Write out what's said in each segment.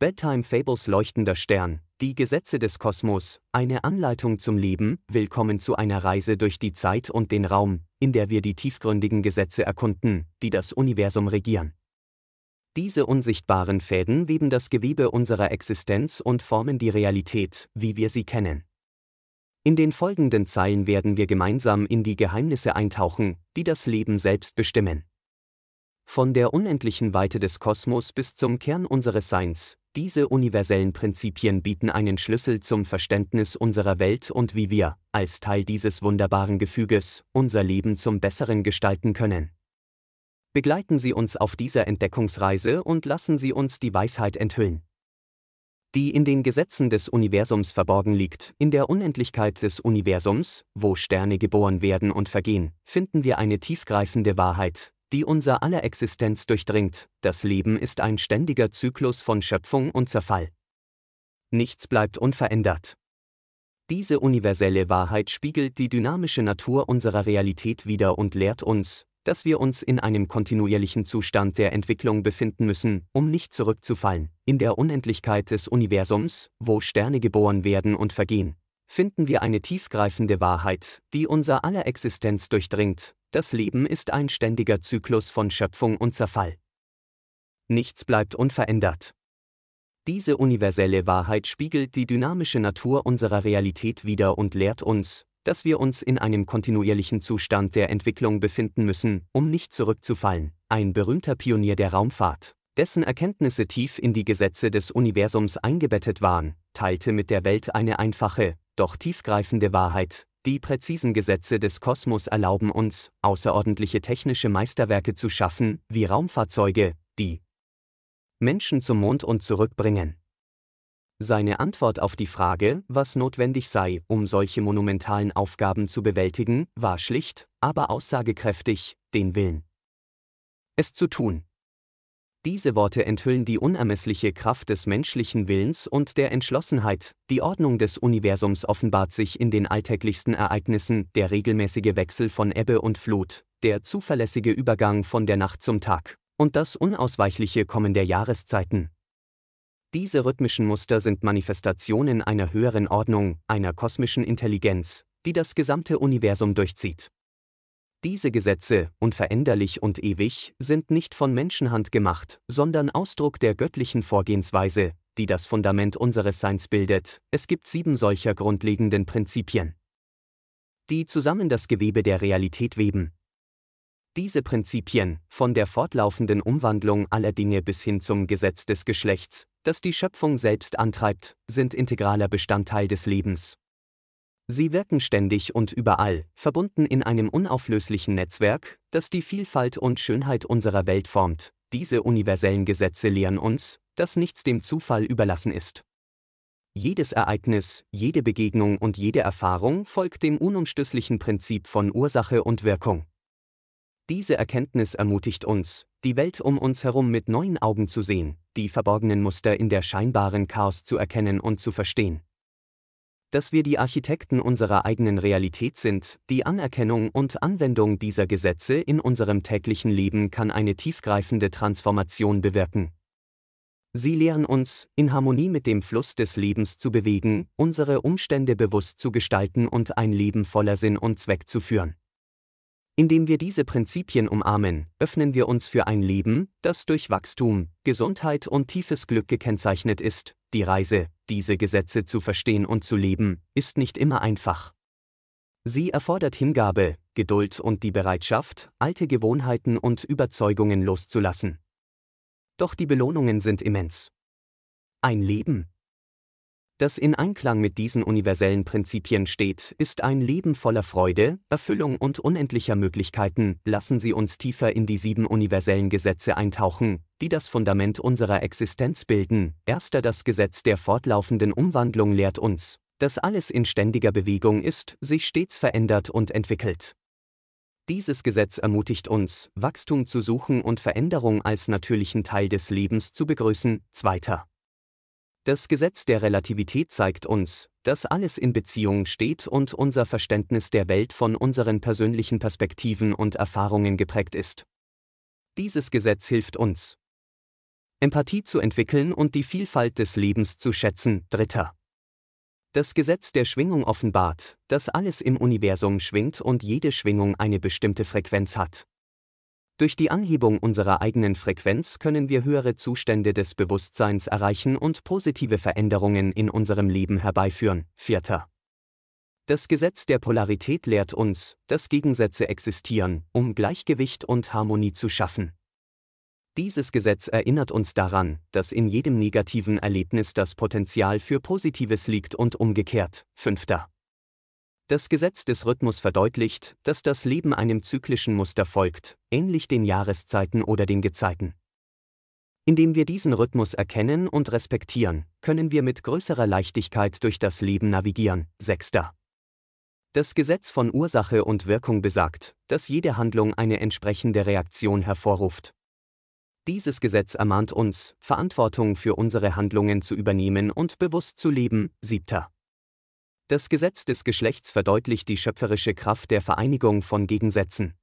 Bedtime Fables leuchtender Stern, die Gesetze des Kosmos, eine Anleitung zum Leben, willkommen zu einer Reise durch die Zeit und den Raum, in der wir die tiefgründigen Gesetze erkunden, die das Universum regieren. Diese unsichtbaren Fäden weben das Gewebe unserer Existenz und formen die Realität, wie wir sie kennen. In den folgenden Zeilen werden wir gemeinsam in die Geheimnisse eintauchen, die das Leben selbst bestimmen. Von der unendlichen Weite des Kosmos bis zum Kern unseres Seins, diese universellen Prinzipien bieten einen Schlüssel zum Verständnis unserer Welt und wie wir, als Teil dieses wunderbaren Gefüges, unser Leben zum Besseren gestalten können. Begleiten Sie uns auf dieser Entdeckungsreise und lassen Sie uns die Weisheit enthüllen. Die in den Gesetzen des Universums verborgen liegt, in der Unendlichkeit des Universums, wo Sterne geboren werden und vergehen, finden wir eine tiefgreifende Wahrheit, die unser aller Existenz durchdringt, das Leben ist ein ständiger Zyklus von Schöpfung und Zerfall. Nichts bleibt unverändert. Diese universelle Wahrheit spiegelt die dynamische Natur unserer Realität wider und lehrt uns, dass wir uns in einem kontinuierlichen Zustand der Entwicklung befinden müssen, um nicht zurückzufallen. In der Unendlichkeit des Universums, wo Sterne geboren werden und vergehen, finden wir eine tiefgreifende Wahrheit, die unser aller Existenz durchdringt, das Leben ist ein ständiger Zyklus von Schöpfung und Zerfall. Nichts bleibt unverändert. Diese universelle Wahrheit spiegelt die dynamische Natur unserer Realität wider und lehrt uns, dass wir uns in einem kontinuierlichen Zustand der Entwicklung befinden müssen, um nicht zurückzufallen. Ein berühmter Pionier der Raumfahrt, dessen Erkenntnisse tief in die Gesetze des Universums eingebettet waren, teilte mit der Welt eine einfache, doch tiefgreifende Wahrheit, die präzisen Gesetze des Kosmos erlauben uns, außerordentliche technische Meisterwerke zu schaffen, wie Raumfahrzeuge, die Menschen zum Mond und zurückbringen. Seine Antwort auf die Frage, was notwendig sei, um solche monumentalen Aufgaben zu bewältigen, war schlicht, aber aussagekräftig, den Willen. Es zu tun. Diese Worte enthüllen die unermessliche Kraft des menschlichen Willens und der Entschlossenheit, die Ordnung des Universums offenbart sich in den alltäglichsten Ereignissen, der regelmäßige Wechsel von Ebbe und Flut, der zuverlässige Übergang von der Nacht zum Tag und das unausweichliche Kommen der Jahreszeiten. Diese rhythmischen Muster sind Manifestationen einer höheren Ordnung, einer kosmischen Intelligenz, die das gesamte Universum durchzieht. Diese Gesetze, unveränderlich und ewig, sind nicht von Menschenhand gemacht, sondern Ausdruck der göttlichen Vorgehensweise, die das Fundament unseres Seins bildet. Es gibt sieben solcher grundlegenden Prinzipien, die zusammen das Gewebe der Realität weben. Diese Prinzipien, von der fortlaufenden Umwandlung aller Dinge bis hin zum Gesetz des Geschlechts, das die Schöpfung selbst antreibt, sind integraler Bestandteil des Lebens. Sie wirken ständig und überall, verbunden in einem unauflöslichen Netzwerk, das die Vielfalt und Schönheit unserer Welt formt. Diese universellen Gesetze lehren uns, dass nichts dem Zufall überlassen ist. Jedes Ereignis, jede Begegnung und jede Erfahrung folgt dem unumstößlichen Prinzip von Ursache und Wirkung. Diese Erkenntnis ermutigt uns, die Welt um uns herum mit neuen Augen zu sehen, die verborgenen Muster in der scheinbaren Chaos zu erkennen und zu verstehen dass wir die Architekten unserer eigenen Realität sind, die Anerkennung und Anwendung dieser Gesetze in unserem täglichen Leben kann eine tiefgreifende Transformation bewirken. Sie lehren uns, in Harmonie mit dem Fluss des Lebens zu bewegen, unsere Umstände bewusst zu gestalten und ein Leben voller Sinn und Zweck zu führen. Indem wir diese Prinzipien umarmen, öffnen wir uns für ein Leben, das durch Wachstum, Gesundheit und tiefes Glück gekennzeichnet ist. Die Reise, diese Gesetze zu verstehen und zu leben, ist nicht immer einfach. Sie erfordert Hingabe, Geduld und die Bereitschaft, alte Gewohnheiten und Überzeugungen loszulassen. Doch die Belohnungen sind immens. Ein Leben, das in Einklang mit diesen universellen Prinzipien steht, ist ein Leben voller Freude, Erfüllung und unendlicher Möglichkeiten. Lassen Sie uns tiefer in die sieben universellen Gesetze eintauchen, die das Fundament unserer Existenz bilden. Erster das Gesetz der fortlaufenden Umwandlung lehrt uns, dass alles in ständiger Bewegung ist, sich stets verändert und entwickelt. Dieses Gesetz ermutigt uns, Wachstum zu suchen und Veränderung als natürlichen Teil des Lebens zu begrüßen. Zweiter. Das Gesetz der Relativität zeigt uns, dass alles in Beziehung steht und unser Verständnis der Welt von unseren persönlichen Perspektiven und Erfahrungen geprägt ist. Dieses Gesetz hilft uns, Empathie zu entwickeln und die Vielfalt des Lebens zu schätzen. Dritter. Das Gesetz der Schwingung offenbart, dass alles im Universum schwingt und jede Schwingung eine bestimmte Frequenz hat. Durch die Anhebung unserer eigenen Frequenz können wir höhere Zustände des Bewusstseins erreichen und positive Veränderungen in unserem Leben herbeiführen. Vierter. Das Gesetz der Polarität lehrt uns, dass Gegensätze existieren, um Gleichgewicht und Harmonie zu schaffen. Dieses Gesetz erinnert uns daran, dass in jedem negativen Erlebnis das Potenzial für Positives liegt und umgekehrt. Fünfter. Das Gesetz des Rhythmus verdeutlicht, dass das Leben einem zyklischen Muster folgt, ähnlich den Jahreszeiten oder den Gezeiten. Indem wir diesen Rhythmus erkennen und respektieren, können wir mit größerer Leichtigkeit durch das Leben navigieren. Sechster. Das Gesetz von Ursache und Wirkung besagt, dass jede Handlung eine entsprechende Reaktion hervorruft. Dieses Gesetz ermahnt uns, Verantwortung für unsere Handlungen zu übernehmen und bewusst zu leben. Siebter. Das Gesetz des Geschlechts verdeutlicht die schöpferische Kraft der Vereinigung von Gegensätzen.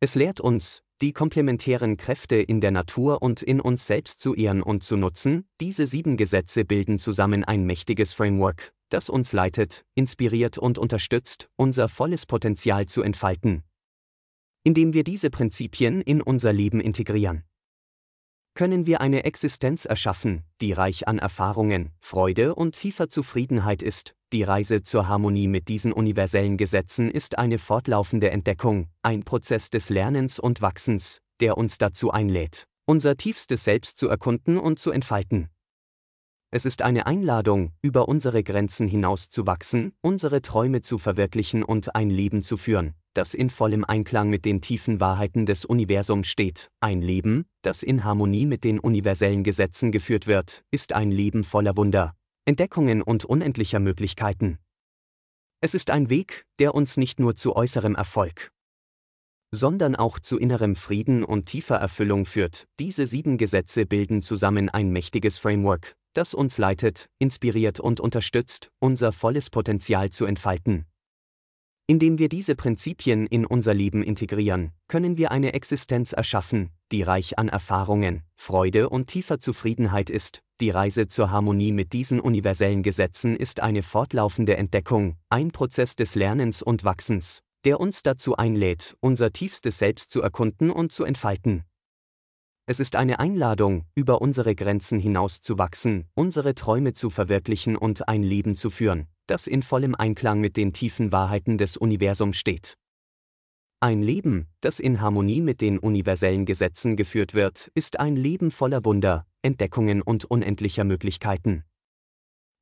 Es lehrt uns, die komplementären Kräfte in der Natur und in uns selbst zu ehren und zu nutzen, diese sieben Gesetze bilden zusammen ein mächtiges Framework, das uns leitet, inspiriert und unterstützt, unser volles Potenzial zu entfalten. Indem wir diese Prinzipien in unser Leben integrieren, können wir eine Existenz erschaffen, die reich an Erfahrungen, Freude und tiefer Zufriedenheit ist. Die Reise zur Harmonie mit diesen universellen Gesetzen ist eine fortlaufende Entdeckung, ein Prozess des Lernens und Wachsens, der uns dazu einlädt, unser tiefstes Selbst zu erkunden und zu entfalten. Es ist eine Einladung, über unsere Grenzen hinauszuwachsen, unsere Träume zu verwirklichen und ein Leben zu führen, das in vollem Einklang mit den tiefen Wahrheiten des Universums steht. Ein Leben, das in Harmonie mit den universellen Gesetzen geführt wird, ist ein Leben voller Wunder, Entdeckungen und unendlicher Möglichkeiten. Es ist ein Weg, der uns nicht nur zu äußerem Erfolg, sondern auch zu innerem Frieden und tiefer Erfüllung führt. Diese sieben Gesetze bilden zusammen ein mächtiges Framework, das uns leitet, inspiriert und unterstützt, unser volles Potenzial zu entfalten. Indem wir diese Prinzipien in unser Leben integrieren, können wir eine Existenz erschaffen, die reich an Erfahrungen, Freude und tiefer Zufriedenheit ist. Die Reise zur Harmonie mit diesen universellen Gesetzen ist eine fortlaufende Entdeckung, ein Prozess des Lernens und Wachsens, der uns dazu einlädt, unser tiefstes Selbst zu erkunden und zu entfalten. Es ist eine Einladung, über unsere Grenzen hinauszuwachsen, unsere Träume zu verwirklichen und ein Leben zu führen, das in vollem Einklang mit den tiefen Wahrheiten des Universums steht. Ein Leben, das in Harmonie mit den universellen Gesetzen geführt wird, ist ein Leben voller Wunder, Entdeckungen und unendlicher Möglichkeiten.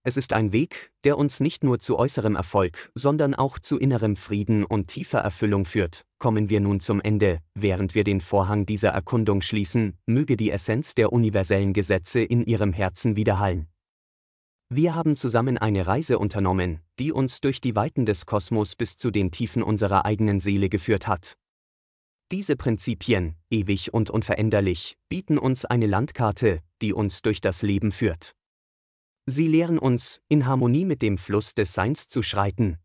Es ist ein Weg, der uns nicht nur zu äußerem Erfolg, sondern auch zu innerem Frieden und tiefer Erfüllung führt. Kommen wir nun zum Ende, während wir den Vorhang dieser Erkundung schließen, möge die Essenz der universellen Gesetze in Ihrem Herzen widerhallen. Wir haben zusammen eine Reise unternommen, die uns durch die Weiten des Kosmos bis zu den Tiefen unserer eigenen Seele geführt hat. Diese Prinzipien, ewig und unveränderlich, bieten uns eine Landkarte, die uns durch das Leben führt. Sie lehren uns, in Harmonie mit dem Fluss des Seins zu schreiten.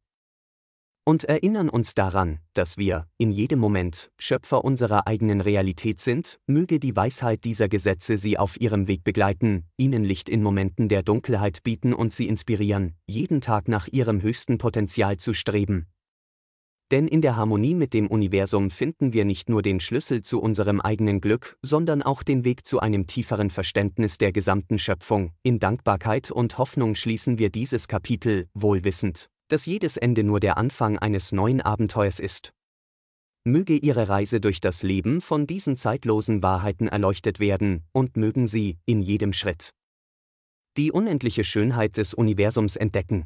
Und erinnern uns daran, dass wir, in jedem Moment, Schöpfer unserer eigenen Realität sind, möge die Weisheit dieser Gesetze sie auf ihrem Weg begleiten, ihnen Licht in Momenten der Dunkelheit bieten und sie inspirieren, jeden Tag nach ihrem höchsten Potenzial zu streben, denn in der Harmonie mit dem Universum finden wir nicht nur den Schlüssel zu unserem eigenen Glück, sondern auch den Weg zu einem tieferen Verständnis der gesamten Schöpfung. In Dankbarkeit und Hoffnung schließen wir dieses Kapitel, wohlwissend, dass jedes Ende nur der Anfang eines neuen Abenteuers ist. Möge Ihre Reise durch das Leben von diesen zeitlosen Wahrheiten erleuchtet werden, und mögen Sie, in jedem Schritt, die unendliche Schönheit des Universums entdecken.